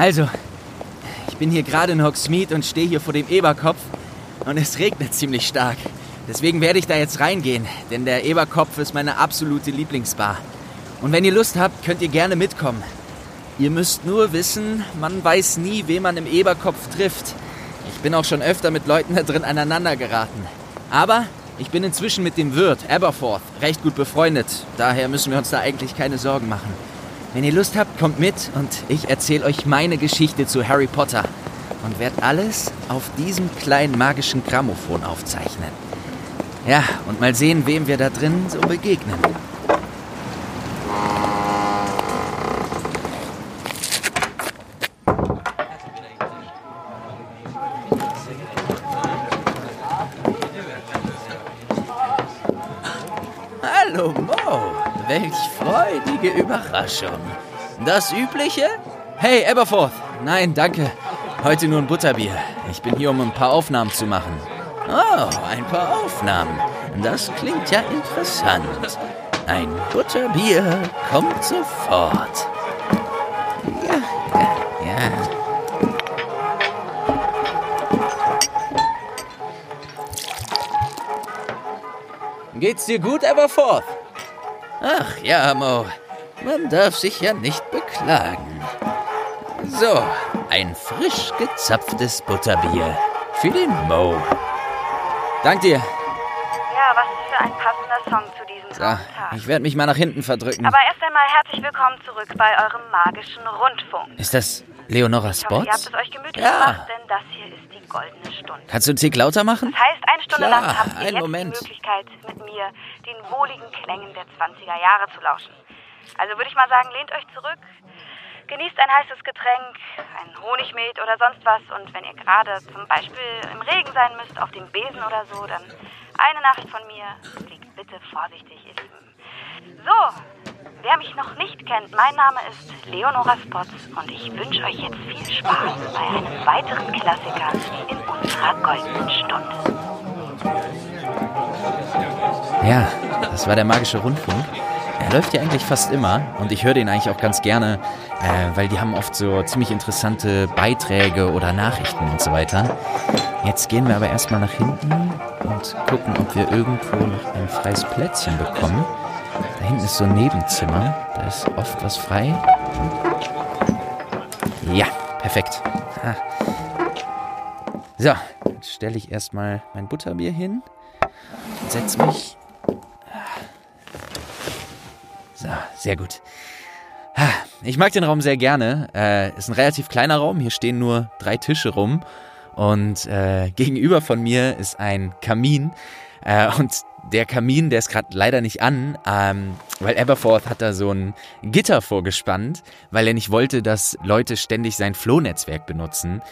Also, ich bin hier gerade in Hogsmeade und stehe hier vor dem Eberkopf und es regnet ziemlich stark. Deswegen werde ich da jetzt reingehen, denn der Eberkopf ist meine absolute Lieblingsbar. Und wenn ihr Lust habt, könnt ihr gerne mitkommen. Ihr müsst nur wissen, man weiß nie, wen man im Eberkopf trifft. Ich bin auch schon öfter mit Leuten da drin aneinander geraten. Aber ich bin inzwischen mit dem Wirt, Aberforth, recht gut befreundet. Daher müssen wir uns da eigentlich keine Sorgen machen. Wenn ihr Lust habt, kommt mit und ich erzähle euch meine Geschichte zu Harry Potter und werde alles auf diesem kleinen magischen Grammophon aufzeichnen. Ja, und mal sehen, wem wir da drin so begegnen. Hallo Mo, welch freudige Überraschung. Das Übliche? Hey, Aberforth. Nein, danke. Heute nur ein Butterbier. Ich bin hier, um ein paar Aufnahmen zu machen. Oh, ein paar Aufnahmen. Das klingt ja interessant. Ein Butterbier kommt sofort. Ja, ja, ja. Geht's dir gut, Everforth? Ach ja, Mo. Man darf sich ja nicht beklagen. So, ein frisch gezapftes Butterbier für den Mo. Dank dir. Ja, was für ein passender Song zu diesem So, Tag. ich werde mich mal nach hinten verdrücken. Aber erst einmal herzlich willkommen zurück bei eurem magischen Rundfunk. Ist das Leonora Ich hoffe, ihr habt es euch gemütlich Ja. gemacht, denn das hier ist die goldene Stunde. Kannst du einen Tick lauter machen? Das heißt, eine Stunde Klar, lang habt ihr jetzt Moment. die Möglichkeit, mit mir den wohligen Klängen der 20er Jahre zu lauschen. Also würde ich mal sagen, lehnt euch zurück, genießt ein heißes Getränk, ein Honigmet oder sonst was und wenn ihr gerade zum Beispiel im Regen sein müsst, auf dem Besen oder so, dann eine Nachricht von mir, fliegt bitte vorsichtig, ihr Lieben. So, wer mich noch nicht kennt, mein Name ist Leonora Spots und ich wünsche euch jetzt viel Spaß bei einem weiteren Klassiker in unserer goldenen Stunde. Ja, das war der magische Rundfunk. Er läuft ja eigentlich fast immer und ich höre den eigentlich auch ganz gerne, äh, weil die haben oft so ziemlich interessante Beiträge oder Nachrichten und so weiter. Jetzt gehen wir aber erstmal nach hinten und gucken, ob wir irgendwo noch ein freies Plätzchen bekommen. Da hinten ist so ein Nebenzimmer, da ist oft was frei. Ja, perfekt. Ah. So, jetzt stelle ich erstmal mein Butterbier hin setze mich so, sehr gut. Ha, Ich mag den Raum sehr gerne. Äh, ist ein relativ kleiner Raum. Hier stehen nur drei Tische rum. Und äh, gegenüber von mir ist ein Kamin. Äh, und der Kamin, der ist gerade leider nicht an, ähm, weil Aberforth hat da so ein Gitter vorgespannt, weil er nicht wollte, dass Leute ständig sein Flohnetzwerk benutzen.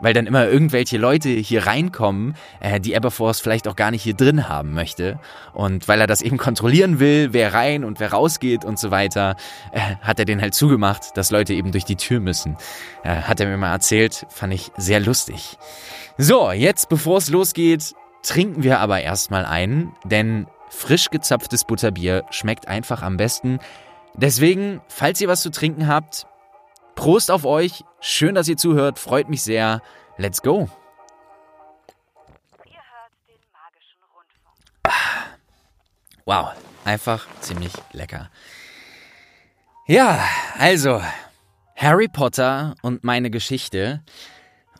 Weil dann immer irgendwelche Leute hier reinkommen, äh, die Aberforth vielleicht auch gar nicht hier drin haben möchte. Und weil er das eben kontrollieren will, wer rein und wer rausgeht und so weiter, äh, hat er den halt zugemacht, dass Leute eben durch die Tür müssen. Äh, hat er mir mal erzählt, fand ich sehr lustig. So, jetzt bevor es losgeht, trinken wir aber erstmal ein, denn frisch gezapftes Butterbier schmeckt einfach am besten. Deswegen, falls ihr was zu trinken habt, Prost auf euch. Schön, dass ihr zuhört. Freut mich sehr. Let's go. Rundfunk. Wow, einfach ziemlich lecker. Ja, also Harry Potter und meine Geschichte.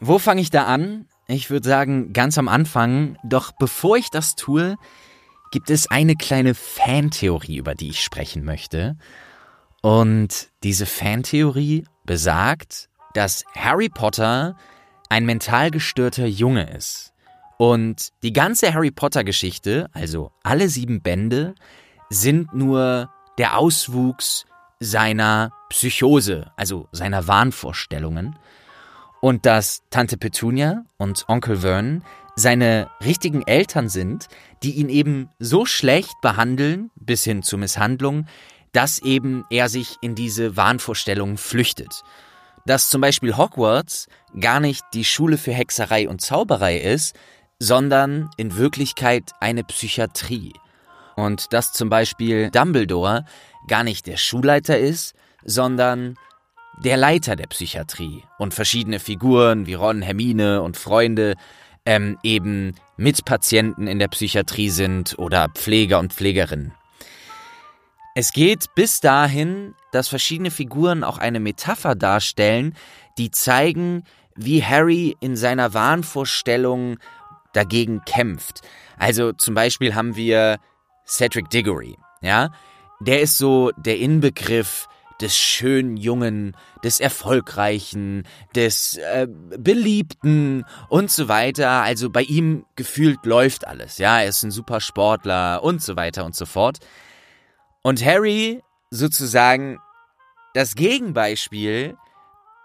Wo fange ich da an? Ich würde sagen, ganz am Anfang. Doch bevor ich das tue, gibt es eine kleine Fantheorie, über die ich sprechen möchte. Und diese Fantheorie besagt, dass Harry Potter ein mental gestörter Junge ist. Und die ganze Harry Potter-Geschichte, also alle sieben Bände, sind nur der Auswuchs seiner Psychose, also seiner Wahnvorstellungen. Und dass Tante Petunia und Onkel Vernon seine richtigen Eltern sind, die ihn eben so schlecht behandeln, bis hin zur Misshandlung, dass eben er sich in diese Wahnvorstellungen flüchtet. Dass zum Beispiel Hogwarts gar nicht die Schule für Hexerei und Zauberei ist, sondern in Wirklichkeit eine Psychiatrie. Und dass zum Beispiel Dumbledore gar nicht der Schulleiter ist, sondern der Leiter der Psychiatrie und verschiedene Figuren wie Ron, Hermine und Freunde ähm, eben Mitpatienten in der Psychiatrie sind oder Pfleger und Pflegerinnen. Es geht bis dahin, dass verschiedene Figuren auch eine Metapher darstellen, die zeigen, wie Harry in seiner Wahnvorstellung dagegen kämpft. Also zum Beispiel haben wir Cedric Diggory, ja, der ist so der Inbegriff des schönen Jungen, des Erfolgreichen, des äh, Beliebten und so weiter. Also bei ihm gefühlt läuft alles. Ja, er ist ein super Sportler und so weiter und so fort. Und Harry sozusagen das Gegenbeispiel.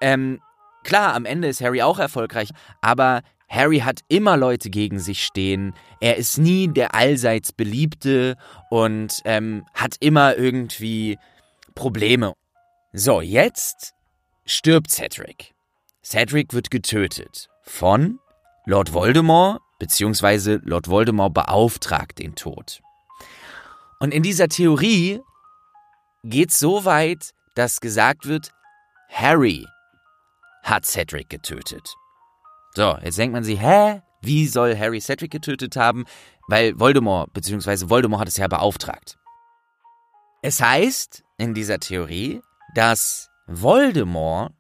Ähm, klar, am Ende ist Harry auch erfolgreich, aber Harry hat immer Leute gegen sich stehen. Er ist nie der allseits Beliebte und ähm, hat immer irgendwie Probleme. So, jetzt stirbt Cedric. Cedric wird getötet von Lord Voldemort, beziehungsweise Lord Voldemort beauftragt den Tod. Und in dieser Theorie geht es so weit, dass gesagt wird, Harry hat Cedric getötet. So, jetzt denkt man sich, hä? Wie soll Harry Cedric getötet haben? Weil Voldemort, beziehungsweise Voldemort hat es ja beauftragt. Es heißt in dieser Theorie, dass Voldemort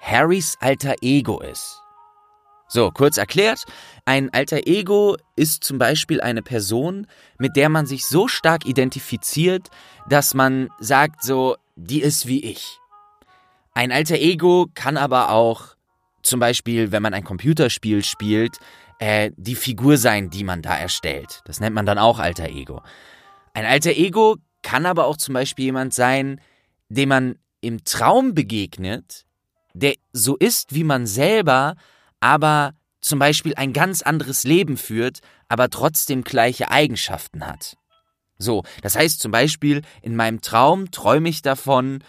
Harrys alter Ego ist. So, kurz erklärt, ein alter Ego ist zum Beispiel eine Person, mit der man sich so stark identifiziert, dass man sagt so, die ist wie ich. Ein alter Ego kann aber auch zum Beispiel, wenn man ein Computerspiel spielt, äh, die Figur sein, die man da erstellt. Das nennt man dann auch alter Ego. Ein alter Ego kann aber auch zum Beispiel jemand sein, dem man im Traum begegnet, der so ist wie man selber, aber zum Beispiel ein ganz anderes Leben führt, aber trotzdem gleiche Eigenschaften hat. So, das heißt zum Beispiel, in meinem Traum träume ich davon,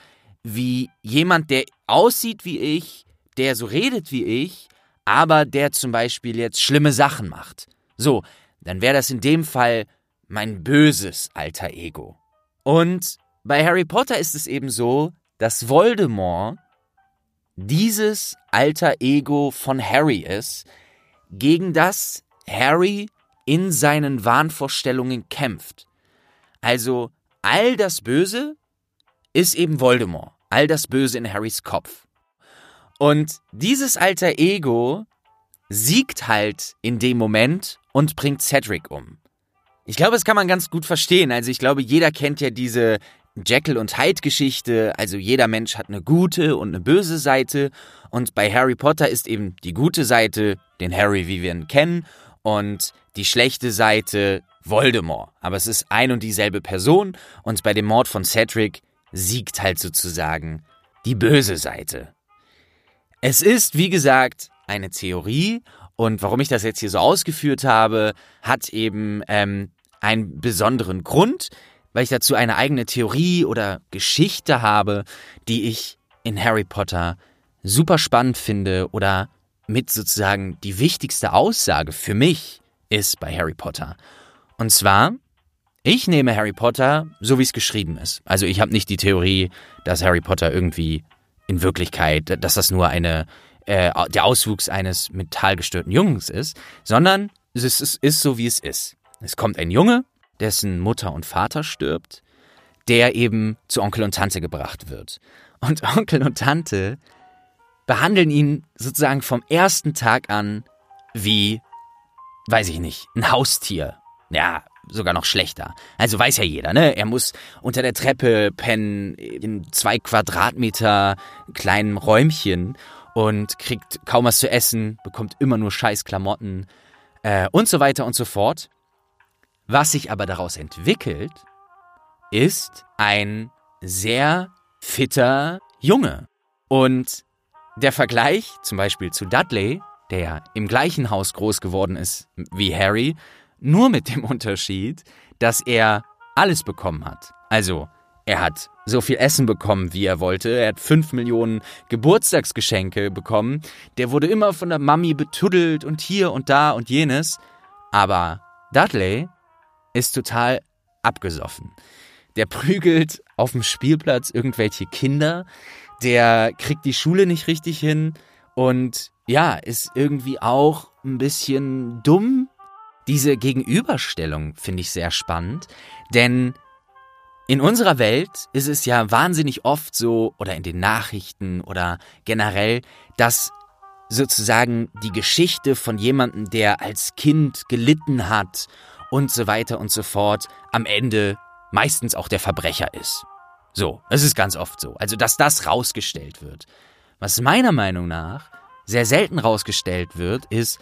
wie jemand, der aussieht wie ich, der so redet wie ich, aber der zum Beispiel jetzt schlimme Sachen macht. So, dann wäre das in dem Fall mein böses alter Ego. Und bei Harry Potter ist es eben so, dass Voldemort dieses alter Ego von Harry ist, gegen das Harry in seinen Wahnvorstellungen kämpft. Also all das Böse ist eben Voldemort, all das Böse in Harrys Kopf. Und dieses alter Ego siegt halt in dem Moment und bringt Cedric um. Ich glaube, das kann man ganz gut verstehen. Also ich glaube, jeder kennt ja diese Jekyll und Hyde Geschichte, also jeder Mensch hat eine gute und eine böse Seite und bei Harry Potter ist eben die gute Seite den Harry, wie wir ihn kennen, und die schlechte Seite Voldemort. Aber es ist ein und dieselbe Person und bei dem Mord von Cedric siegt halt sozusagen die böse Seite. Es ist, wie gesagt, eine Theorie und warum ich das jetzt hier so ausgeführt habe, hat eben ähm, einen besonderen Grund weil ich dazu eine eigene Theorie oder Geschichte habe, die ich in Harry Potter super spannend finde oder mit sozusagen die wichtigste Aussage für mich ist bei Harry Potter. Und zwar, ich nehme Harry Potter so, wie es geschrieben ist. Also ich habe nicht die Theorie, dass Harry Potter irgendwie in Wirklichkeit, dass das nur eine, äh, der Auswuchs eines metallgestörten Jungs ist, sondern es ist, es ist so, wie es ist. Es kommt ein Junge, dessen Mutter und Vater stirbt, der eben zu Onkel und Tante gebracht wird. Und Onkel und Tante behandeln ihn sozusagen vom ersten Tag an wie, weiß ich nicht, ein Haustier. Ja, sogar noch schlechter. Also weiß ja jeder, ne? Er muss unter der Treppe pennen, in zwei Quadratmeter kleinen Räumchen und kriegt kaum was zu essen, bekommt immer nur scheiß Klamotten äh, und so weiter und so fort. Was sich aber daraus entwickelt, ist ein sehr fitter Junge. Und der Vergleich zum Beispiel zu Dudley, der im gleichen Haus groß geworden ist wie Harry, nur mit dem Unterschied, dass er alles bekommen hat. Also, er hat so viel Essen bekommen, wie er wollte. Er hat fünf Millionen Geburtstagsgeschenke bekommen. Der wurde immer von der Mami betuddelt und hier und da und jenes. Aber Dudley ist total abgesoffen. der prügelt auf dem Spielplatz irgendwelche Kinder, der kriegt die Schule nicht richtig hin und ja, ist irgendwie auch ein bisschen dumm. Diese Gegenüberstellung finde ich sehr spannend, denn in unserer Welt ist es ja wahnsinnig oft so, oder in den Nachrichten oder generell, dass sozusagen die Geschichte von jemandem, der als Kind gelitten hat und so weiter und so fort, am Ende meistens auch der Verbrecher ist. So, es ist ganz oft so. Also, dass das rausgestellt wird. Was meiner Meinung nach sehr selten rausgestellt wird, ist,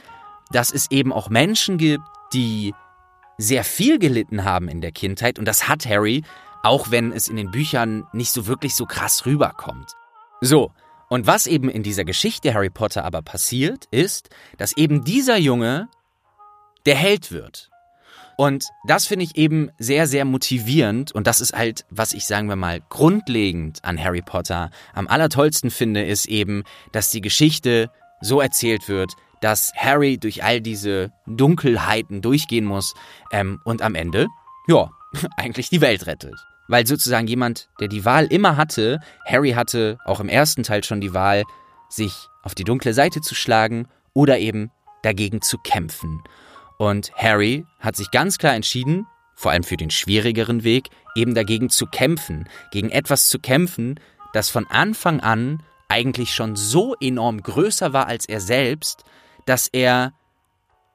dass es eben auch Menschen gibt, die sehr viel gelitten haben in der Kindheit und das hat Harry, auch wenn es in den Büchern nicht so wirklich so krass rüberkommt. So, und was eben in dieser Geschichte Harry Potter aber passiert, ist, dass eben dieser Junge der Held wird. Und das finde ich eben sehr, sehr motivierend. Und das ist halt, was ich sagen wir mal grundlegend an Harry Potter am allertollsten finde, ist eben, dass die Geschichte so erzählt wird, dass Harry durch all diese Dunkelheiten durchgehen muss ähm, und am Ende, ja, eigentlich die Welt rettet. Weil sozusagen jemand, der die Wahl immer hatte, Harry hatte auch im ersten Teil schon die Wahl, sich auf die dunkle Seite zu schlagen oder eben dagegen zu kämpfen. Und Harry hat sich ganz klar entschieden, vor allem für den schwierigeren Weg, eben dagegen zu kämpfen, gegen etwas zu kämpfen, das von Anfang an eigentlich schon so enorm größer war als er selbst, dass er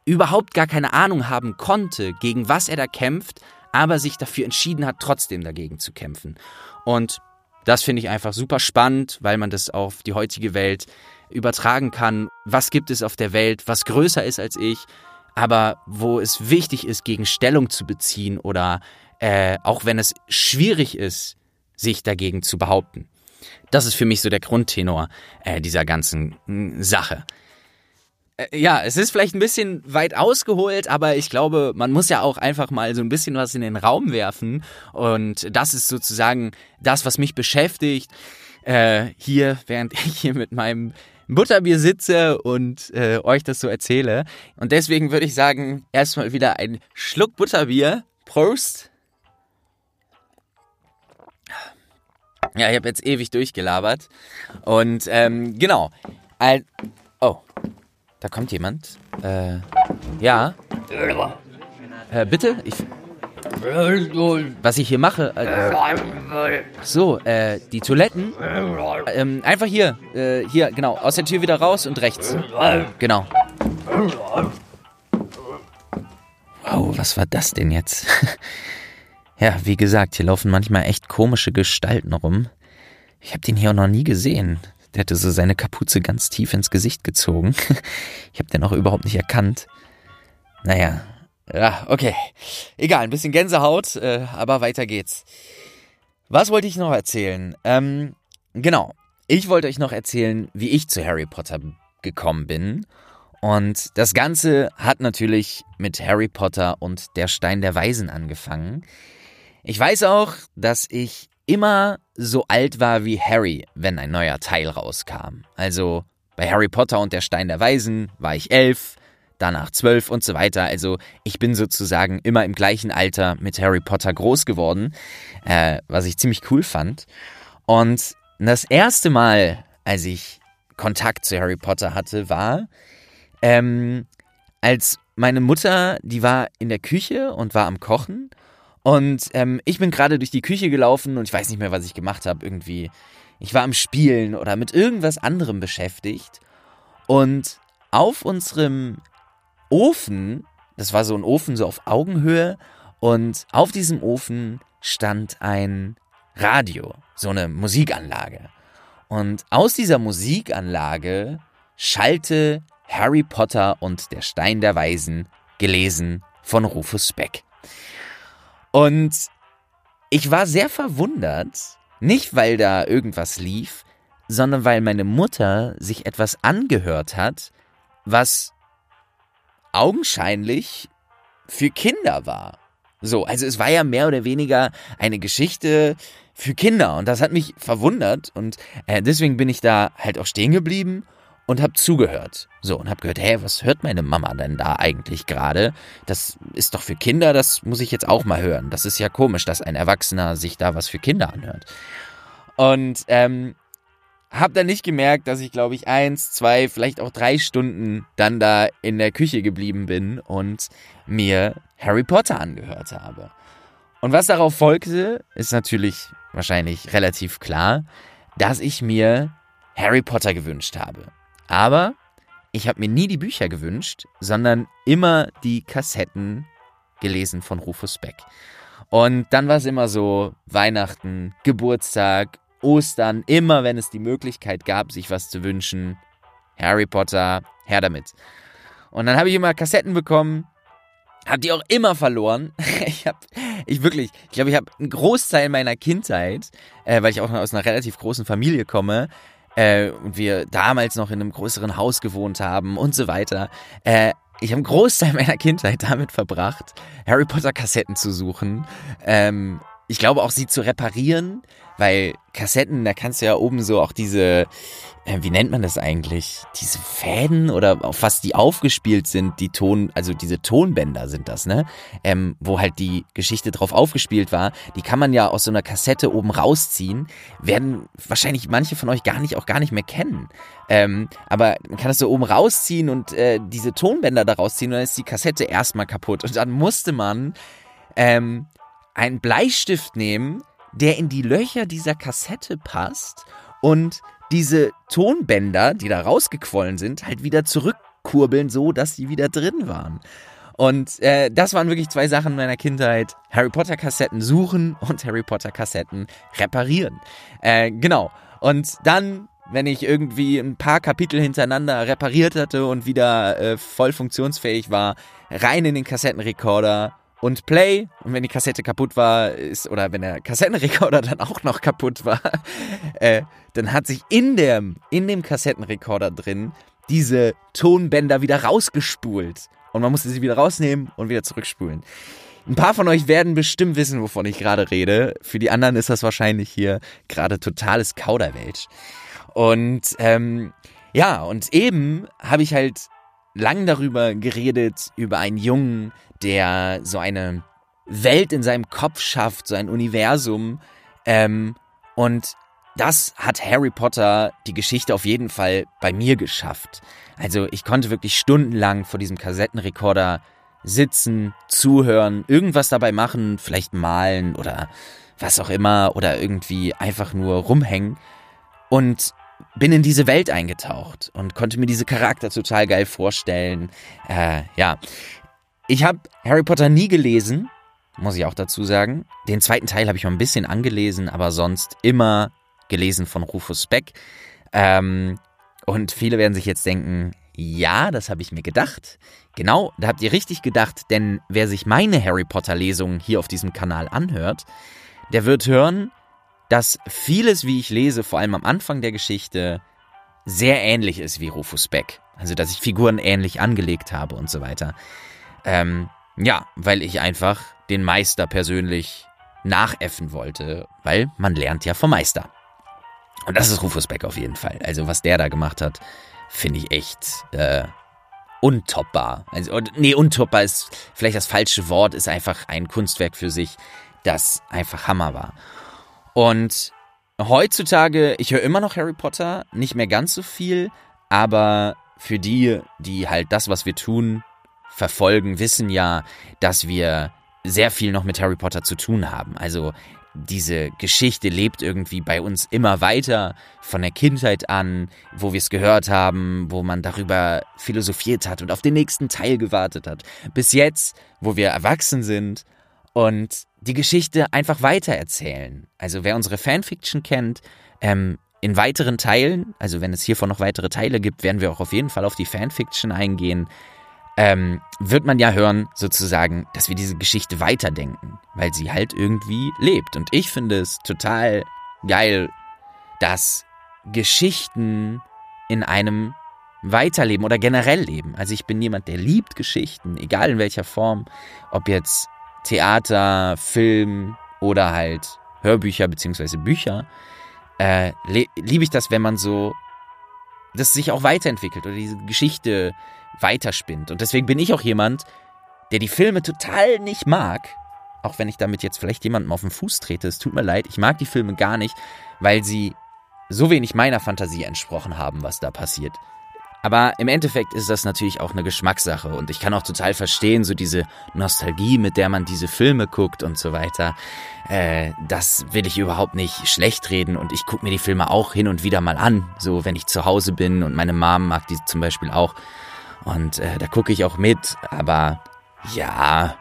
überhaupt gar keine Ahnung haben konnte, gegen was er da kämpft, aber sich dafür entschieden hat, trotzdem dagegen zu kämpfen. Und das finde ich einfach super spannend, weil man das auf die heutige Welt übertragen kann. Was gibt es auf der Welt, was größer ist als ich, aber wo es wichtig ist, gegen Stellung zu beziehen oder äh, auch wenn es schwierig ist, sich dagegen zu behaupten. Das ist für mich so der Grundtenor äh, dieser ganzen äh, Sache. Äh, ja, es ist vielleicht ein bisschen weit ausgeholt, aber ich glaube, man muss ja auch einfach mal so ein bisschen was in den Raum werfen. Und das ist sozusagen das, was mich beschäftigt. Äh, hier, während ich hier mit meinem Butterbier sitze und äh, euch das so erzähle. Und deswegen würde ich sagen, erstmal wieder ein Schluck Butterbier. Prost! Ja, ich habe jetzt ewig durchgelabert. Und ähm, genau. Al oh, da kommt jemand. Äh, ja. Äh, bitte? Ich, was ich hier mache. Äh, so, äh, die Toiletten. Ähm, einfach hier. Äh, hier, genau. Aus der Tür wieder raus und rechts. Genau. Oh, was war das denn jetzt? ja, wie gesagt, hier laufen manchmal echt komische Gestalten rum. Ich habe den hier auch noch nie gesehen. Der hatte so seine Kapuze ganz tief ins Gesicht gezogen. Ich habe den auch überhaupt nicht erkannt. Naja, ja, okay. Egal, ein bisschen Gänsehaut, äh, aber weiter geht's. Was wollte ich noch erzählen? Ähm, genau. Ich wollte euch noch erzählen, wie ich zu Harry Potter gekommen bin. Und das Ganze hat natürlich mit Harry Potter und der Stein der Weisen angefangen. Ich weiß auch, dass ich immer so alt war wie Harry, wenn ein neuer Teil rauskam. Also bei Harry Potter und der Stein der Weisen war ich elf, danach zwölf und so weiter. Also ich bin sozusagen immer im gleichen Alter mit Harry Potter groß geworden, äh, was ich ziemlich cool fand. Und das erste Mal, als ich Kontakt zu Harry Potter hatte, war, ähm, als meine Mutter, die war in der Küche und war am Kochen und ähm, ich bin gerade durch die Küche gelaufen und ich weiß nicht mehr, was ich gemacht habe. Irgendwie, ich war am Spielen oder mit irgendwas anderem beschäftigt. Und auf unserem Ofen, das war so ein Ofen so auf Augenhöhe, und auf diesem Ofen stand ein Radio, so eine Musikanlage. Und aus dieser Musikanlage schallte Harry Potter und der Stein der Weisen, gelesen von Rufus Beck. Und ich war sehr verwundert, nicht weil da irgendwas lief, sondern weil meine Mutter sich etwas angehört hat, was augenscheinlich für Kinder war. So, also es war ja mehr oder weniger eine Geschichte für Kinder und das hat mich verwundert und äh, deswegen bin ich da halt auch stehen geblieben und habe zugehört. So, und habe gehört, hä, was hört meine Mama denn da eigentlich gerade? Das ist doch für Kinder, das muss ich jetzt auch mal hören. Das ist ja komisch, dass ein Erwachsener sich da was für Kinder anhört. Und ähm, hab dann nicht gemerkt, dass ich, glaube ich, eins, zwei, vielleicht auch drei Stunden dann da in der Küche geblieben bin und mir Harry Potter angehört habe. Und was darauf folgte, ist natürlich wahrscheinlich relativ klar, dass ich mir Harry Potter gewünscht habe. Aber ich habe mir nie die Bücher gewünscht, sondern immer die Kassetten gelesen von Rufus Beck. Und dann war es immer so Weihnachten, Geburtstag, Ostern, immer wenn es die Möglichkeit gab, sich was zu wünschen, Harry Potter, her damit. Und dann habe ich immer Kassetten bekommen, habe die auch immer verloren. Ich habe, ich wirklich, ich glaube, ich habe einen Großteil meiner Kindheit, äh, weil ich auch aus einer relativ großen Familie komme, äh, und wir damals noch in einem größeren Haus gewohnt haben und so weiter. Äh, ich habe einen Großteil meiner Kindheit damit verbracht, Harry Potter Kassetten zu suchen. Ähm, ich glaube auch sie zu reparieren, weil Kassetten, da kannst du ja oben so auch diese, äh, wie nennt man das eigentlich? Diese Fäden oder auf was die aufgespielt sind, die Ton, also diese Tonbänder sind das, ne? Ähm, wo halt die Geschichte drauf aufgespielt war, die kann man ja aus so einer Kassette oben rausziehen, werden wahrscheinlich manche von euch gar nicht, auch gar nicht mehr kennen. Ähm, aber man kann das so oben rausziehen und äh, diese Tonbänder da rausziehen und dann ist die Kassette erstmal kaputt. Und dann musste man ähm, einen Bleistift nehmen, der in die Löcher dieser Kassette passt und diese Tonbänder, die da rausgequollen sind, halt wieder zurückkurbeln, so dass sie wieder drin waren. Und äh, das waren wirklich zwei Sachen meiner Kindheit. Harry Potter Kassetten suchen und Harry Potter Kassetten reparieren. Äh, genau. Und dann, wenn ich irgendwie ein paar Kapitel hintereinander repariert hatte und wieder äh, voll funktionsfähig war, rein in den Kassettenrekorder und Play. Und wenn die Kassette kaputt war, ist, oder wenn der Kassettenrekorder dann auch noch kaputt war, äh, dann hat sich in dem, in dem Kassettenrekorder drin diese Tonbänder wieder rausgespult. Und man musste sie wieder rausnehmen und wieder zurückspulen. Ein paar von euch werden bestimmt wissen, wovon ich gerade rede. Für die anderen ist das wahrscheinlich hier gerade totales Kauderwelsch. Und ähm, ja, und eben habe ich halt lang darüber geredet, über einen Jungen, der so eine Welt in seinem Kopf schafft, so ein Universum. Ähm, und das hat Harry Potter die Geschichte auf jeden Fall bei mir geschafft. Also ich konnte wirklich stundenlang vor diesem Kassettenrekorder sitzen, zuhören, irgendwas dabei machen, vielleicht malen oder was auch immer oder irgendwie einfach nur rumhängen und bin in diese Welt eingetaucht und konnte mir diese Charakter total geil vorstellen. Äh, ja, ich habe Harry Potter nie gelesen, muss ich auch dazu sagen. Den zweiten Teil habe ich mal ein bisschen angelesen, aber sonst immer gelesen von Rufus Beck. Ähm, und viele werden sich jetzt denken, ja, das habe ich mir gedacht. Genau, da habt ihr richtig gedacht, denn wer sich meine Harry Potter Lesung hier auf diesem Kanal anhört, der wird hören, dass vieles, wie ich lese, vor allem am Anfang der Geschichte, sehr ähnlich ist wie Rufus Beck. Also, dass ich Figuren ähnlich angelegt habe und so weiter. Ähm, ja, weil ich einfach den Meister persönlich nachäffen wollte, weil man lernt ja vom Meister. Und das ist Rufus Beck auf jeden Fall. Also was der da gemacht hat, finde ich echt äh, untoppbar. Also, nee, untoppbar ist vielleicht das falsche Wort, ist einfach ein Kunstwerk für sich, das einfach Hammer war. Und heutzutage, ich höre immer noch Harry Potter, nicht mehr ganz so viel, aber für die, die halt das, was wir tun, verfolgen, wissen ja, dass wir sehr viel noch mit Harry Potter zu tun haben. Also diese Geschichte lebt irgendwie bei uns immer weiter von der Kindheit an, wo wir es gehört haben, wo man darüber philosophiert hat und auf den nächsten Teil gewartet hat. Bis jetzt, wo wir erwachsen sind und die Geschichte einfach weitererzählen. Also wer unsere Fanfiction kennt, ähm, in weiteren Teilen, also wenn es hiervon noch weitere Teile gibt, werden wir auch auf jeden Fall auf die Fanfiction eingehen ähm, wird man ja hören, sozusagen, dass wir diese Geschichte weiterdenken, weil sie halt irgendwie lebt. Und ich finde es total geil, dass Geschichten in einem weiterleben oder generell leben. Also ich bin jemand, der liebt Geschichten, egal in welcher Form, ob jetzt Theater, Film oder halt Hörbücher beziehungsweise Bücher. Äh, liebe ich das, wenn man so das sich auch weiterentwickelt oder diese Geschichte weiterspinnt. Und deswegen bin ich auch jemand, der die Filme total nicht mag. Auch wenn ich damit jetzt vielleicht jemandem auf den Fuß trete, es tut mir leid, ich mag die Filme gar nicht, weil sie so wenig meiner Fantasie entsprochen haben, was da passiert. Aber im Endeffekt ist das natürlich auch eine Geschmackssache und ich kann auch total verstehen, so diese Nostalgie, mit der man diese Filme guckt und so weiter. Äh, das will ich überhaupt nicht schlecht reden und ich gucke mir die Filme auch hin und wieder mal an, so wenn ich zu Hause bin und meine Mom mag die zum Beispiel auch und äh, da gucke ich auch mit. Aber ja,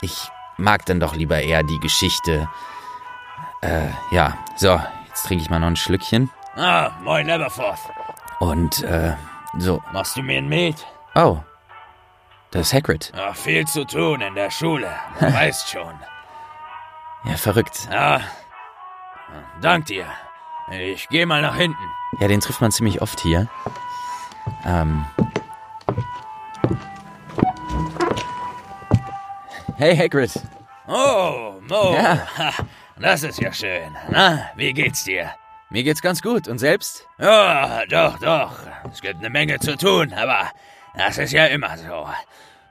ich mag dann doch lieber eher die Geschichte. Äh, ja, so, jetzt trinke ich mal noch ein Schlückchen. Ah, moin Neverforth. Und, äh, so. Machst du mir ein Met? Oh. Das ist Hagrid. Ach, viel zu tun in der Schule. Du weißt schon. Ja, verrückt. Ja. Dank dir. Ich geh mal nach hinten. Ja, den trifft man ziemlich oft hier. Ähm. Hey, Hagrid. Oh, Mo. Ja. Das ist ja schön. Na, wie geht's dir? Mir geht's ganz gut. Und selbst? Ja, doch, doch. Es gibt eine Menge zu tun, aber das ist ja immer so.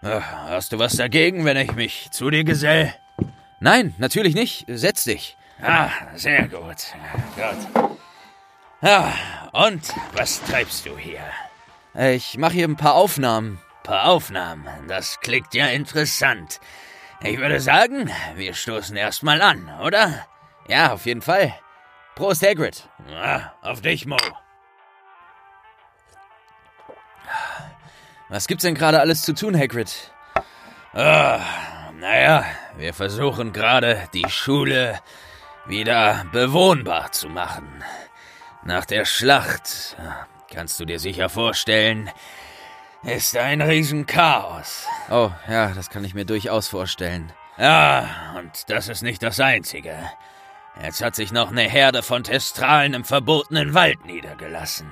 Hast du was dagegen, wenn ich mich zu dir gesell? Nein, natürlich nicht. Setz dich. Ah, sehr gut. Gut. Ja, und was treibst du hier? Ich mache hier ein paar Aufnahmen. Paar Aufnahmen. Das klingt ja interessant. Ich würde sagen, wir stoßen erstmal an, oder? Ja, auf jeden Fall. Prost, Hagrid. Ja, auf dich, Mo. Was gibt's denn gerade alles zu tun, Hagrid? Ah, naja, wir versuchen gerade, die Schule wieder bewohnbar zu machen. Nach der Schlacht, kannst du dir sicher vorstellen, ist ein Riesenchaos. Oh, ja, das kann ich mir durchaus vorstellen. Ja, und das ist nicht das Einzige. Jetzt hat sich noch eine Herde von Testralen im verbotenen Wald niedergelassen.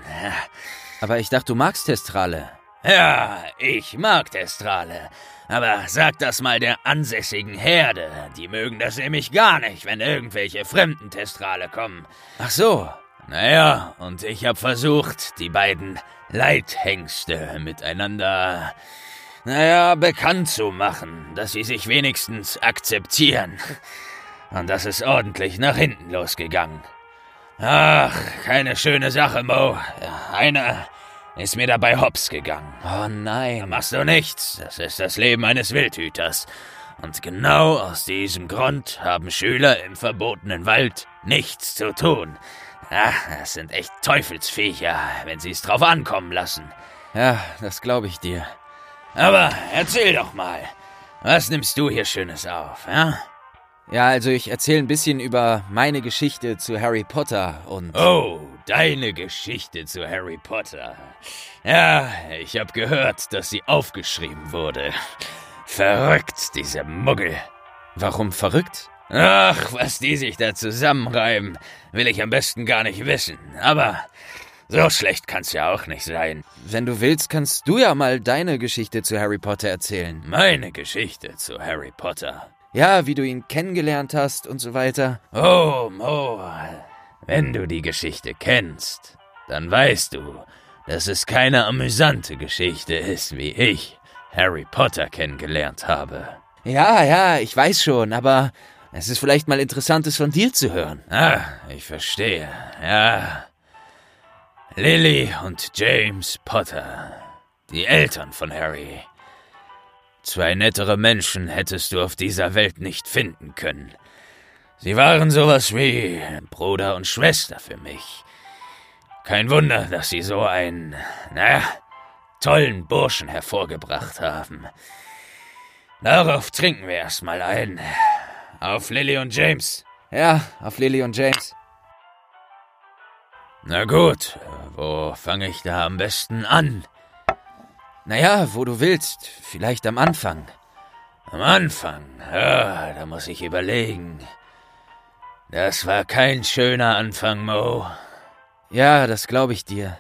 Aber ich dachte, du magst Testrale. Ja, ich mag Testrale. Aber sag das mal der ansässigen Herde. Die mögen das nämlich gar nicht, wenn irgendwelche fremden Testrale kommen. Ach so. Naja, und ich hab versucht, die beiden Leithengste miteinander, naja, bekannt zu machen, dass sie sich wenigstens akzeptieren. Und das ist ordentlich nach hinten losgegangen. Ach, keine schöne Sache, Mo. Einer ist mir dabei hops gegangen. Oh Da nein. machst du nichts. Das ist das Leben eines Wildhüters. Und genau aus diesem Grund haben Schüler im verbotenen Wald nichts zu tun. Ach, das sind echt Teufelsviecher, wenn sie es drauf ankommen lassen. Ja, das glaube ich dir. Aber erzähl doch mal, was nimmst du hier Schönes auf, ja? Ja, also ich erzähle ein bisschen über meine Geschichte zu Harry Potter und... Oh, deine Geschichte zu Harry Potter. Ja, ich hab gehört, dass sie aufgeschrieben wurde. Verrückt, diese Muggel. Warum verrückt? Ach, was die sich da zusammenreiben, will ich am besten gar nicht wissen. Aber so schlecht kann's ja auch nicht sein. Wenn du willst, kannst du ja mal deine Geschichte zu Harry Potter erzählen. Meine Geschichte zu Harry Potter. Ja, wie du ihn kennengelernt hast und so weiter. Oh, Mo, wenn du die Geschichte kennst, dann weißt du, dass es keine amüsante Geschichte ist, wie ich Harry Potter kennengelernt habe. Ja, ja, ich weiß schon, aber es ist vielleicht mal interessantes von dir zu hören. Ah, ich verstehe. Ja. Lily und James Potter. Die Eltern von Harry. Zwei nettere Menschen hättest du auf dieser Welt nicht finden können. Sie waren sowas wie Bruder und Schwester für mich. Kein Wunder, dass sie so einen, naja, tollen Burschen hervorgebracht haben. Darauf trinken wir erstmal ein. Auf Lily und James. Ja, auf Lily und James. Na gut, wo fange ich da am besten an? Naja, wo du willst. Vielleicht am Anfang. Am Anfang, ja, da muss ich überlegen. Das war kein schöner Anfang, Mo. Ja, das glaube ich dir.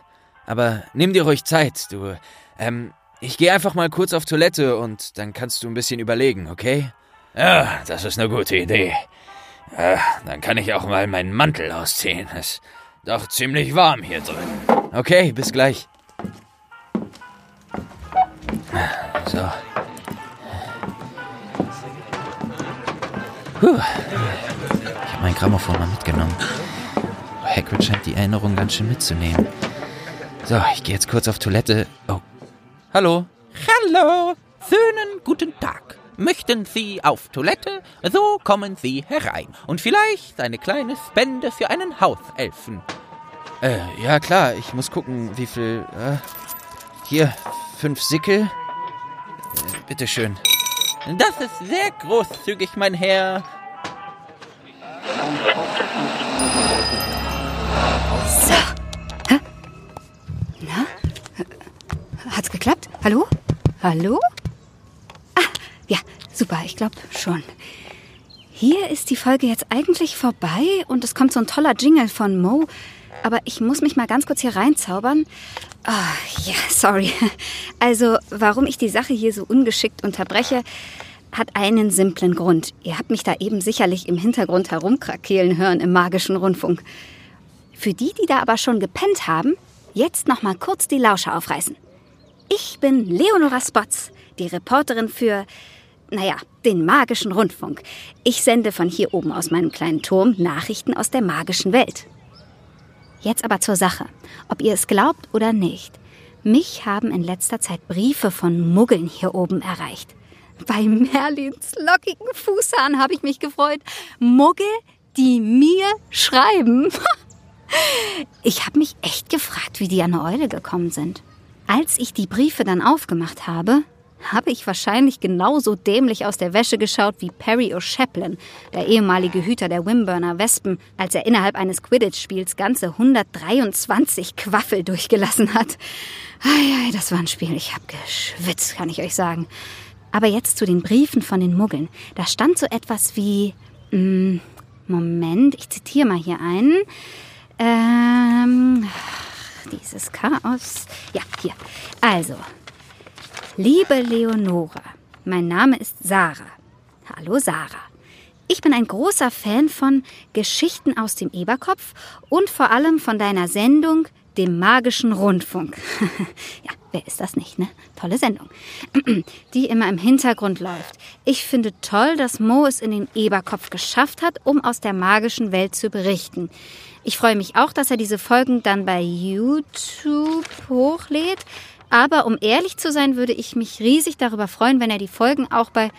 Aber nimm dir ruhig Zeit, du. Ähm, ich gehe einfach mal kurz auf Toilette und dann kannst du ein bisschen überlegen, okay? Ja, das ist eine gute Idee. Ja, dann kann ich auch mal meinen Mantel ausziehen. Es ist doch ziemlich warm hier drin. Okay, bis gleich. So. Puh. Ich habe mein Grammophon mal mitgenommen. Hagrid scheint die Erinnerung ganz schön mitzunehmen. So, ich gehe jetzt kurz auf Toilette. Oh. Hallo? Hallo! Schönen guten Tag. Möchten Sie auf Toilette? So kommen Sie herein. Und vielleicht eine kleine Spende für einen Hauselfen. Äh, ja klar, ich muss gucken, wie viel. Äh, hier, fünf Sickel. Äh, bitteschön. Das ist sehr großzügig, mein Herr. So. Hä? Na? Hat's geklappt? Hallo? Hallo? Ah, ja, super, ich glaube schon. Hier ist die Folge jetzt eigentlich vorbei und es kommt so ein toller Jingle von Mo. Aber ich muss mich mal ganz kurz hier reinzaubern. Ah, ja, sorry. Also, warum ich die Sache hier so ungeschickt unterbreche, hat einen simplen Grund. Ihr habt mich da eben sicherlich im Hintergrund herumkrakeelen hören im magischen Rundfunk. Für die, die da aber schon gepennt haben, jetzt noch mal kurz die Lauscher aufreißen. Ich bin Leonora Spots, die Reporterin für, naja, den magischen Rundfunk. Ich sende von hier oben aus meinem kleinen Turm Nachrichten aus der magischen Welt. Jetzt aber zur Sache, ob ihr es glaubt oder nicht. Mich haben in letzter Zeit Briefe von Muggeln hier oben erreicht. Bei Merlins lockigen Fußhahn habe ich mich gefreut. Muggel, die mir schreiben. Ich habe mich echt gefragt, wie die an eine Eule gekommen sind. Als ich die Briefe dann aufgemacht habe, habe ich wahrscheinlich genauso dämlich aus der Wäsche geschaut wie Perry O'Chaplin, der ehemalige Hüter der Wimburner Wespen, als er innerhalb eines Quidditch-Spiels ganze 123 Quaffel durchgelassen hat. Ai, das war ein Spiel, ich habe geschwitzt, kann ich euch sagen. Aber jetzt zu den Briefen von den Muggeln. Da stand so etwas wie, mm, Moment, ich zitiere mal hier einen. Ähm, dieses Chaos. Ja, hier. Also, liebe Leonora, mein Name ist Sarah. Hallo Sarah. Ich bin ein großer Fan von Geschichten aus dem Eberkopf und vor allem von deiner Sendung, dem magischen Rundfunk. ja, wer ist das nicht, ne? Tolle Sendung. Die immer im Hintergrund läuft. Ich finde toll, dass Mo es in den Eberkopf geschafft hat, um aus der magischen Welt zu berichten. Ich freue mich auch, dass er diese Folgen dann bei YouTube hochlädt. Aber um ehrlich zu sein, würde ich mich riesig darüber freuen, wenn er die Folgen auch bei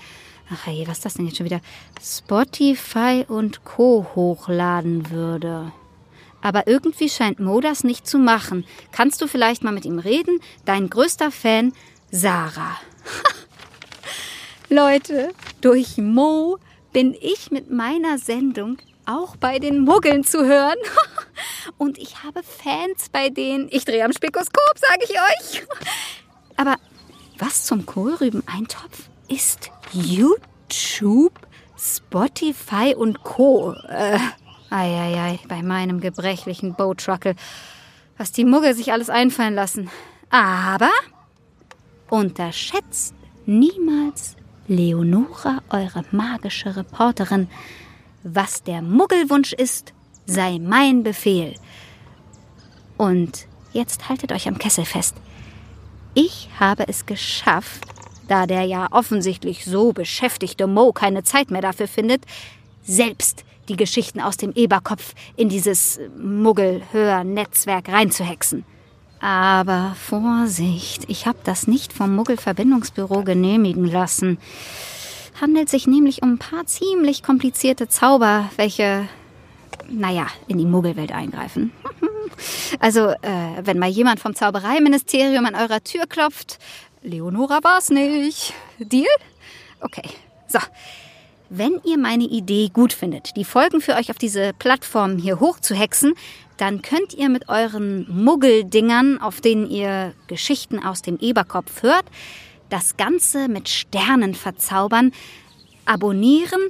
Ach hey, was ist das denn jetzt schon wieder? Spotify und Co. hochladen würde. Aber irgendwie scheint Mo das nicht zu machen. Kannst du vielleicht mal mit ihm reden? Dein größter Fan, Sarah. Leute, durch Mo bin ich mit meiner Sendung auch bei den Muggeln zu hören. Und ich habe Fans bei denen. Ich drehe am Spikoskop, sage ich euch. Aber was zum Kohlrüben-Eintopf ist YouTube, Spotify und Co. Äh, Eieiei, bei meinem gebrechlichen Boatruckle. Was die Muggel sich alles einfallen lassen. Aber unterschätzt niemals Leonora, eure magische Reporterin. Was der Muggelwunsch ist, sei mein Befehl. Und jetzt haltet euch am Kessel fest. Ich habe es geschafft, da der ja offensichtlich so beschäftigte Mo keine Zeit mehr dafür findet, selbst die Geschichten aus dem Eberkopf in dieses Muggel-Hörnetzwerk reinzuhexen. Aber Vorsicht, ich habe das nicht vom Muggelverbindungsbüro genehmigen lassen. Handelt sich nämlich um ein paar ziemlich komplizierte Zauber, welche, naja, in die Muggelwelt eingreifen. Also, äh, wenn mal jemand vom Zaubereiministerium an eurer Tür klopft, Leonora war's nicht. Deal? Okay. So, wenn ihr meine Idee gut findet, die Folgen für euch auf diese Plattform hier hochzuhexen, dann könnt ihr mit euren Muggeldingern, auf denen ihr Geschichten aus dem Eberkopf hört, das Ganze mit Sternen verzaubern, abonnieren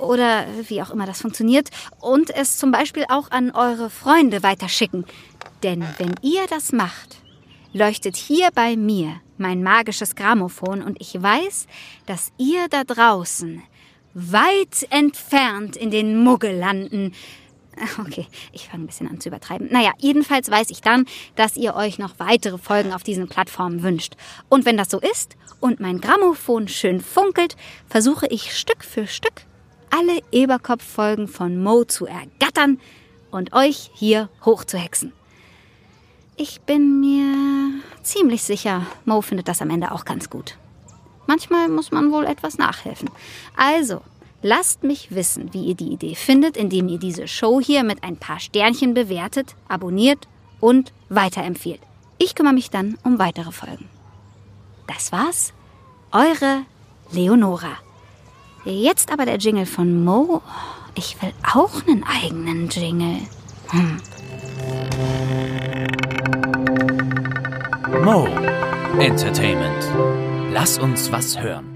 oder wie auch immer das funktioniert und es zum Beispiel auch an eure Freunde weiterschicken. Denn wenn ihr das macht, leuchtet hier bei mir mein magisches Grammophon und ich weiß, dass ihr da draußen weit entfernt in den Muggellanden. Okay, ich fange ein bisschen an zu übertreiben. Naja, jedenfalls weiß ich dann, dass ihr euch noch weitere Folgen auf diesen Plattformen wünscht. Und wenn das so ist und mein Grammophon schön funkelt, versuche ich Stück für Stück alle Eberkopf-Folgen von Mo zu ergattern und euch hier hochzuhexen. Ich bin mir ziemlich sicher, Mo findet das am Ende auch ganz gut. Manchmal muss man wohl etwas nachhelfen. Also, lasst mich wissen, wie ihr die Idee findet, indem ihr diese Show hier mit ein paar Sternchen bewertet, abonniert und weiterempfiehlt. Ich kümmere mich dann um weitere Folgen. Das war's. Eure Leonora. Jetzt aber der Jingle von Mo. Ich will auch einen eigenen Jingle. Hm. Mo Entertainment. Lass uns was hören.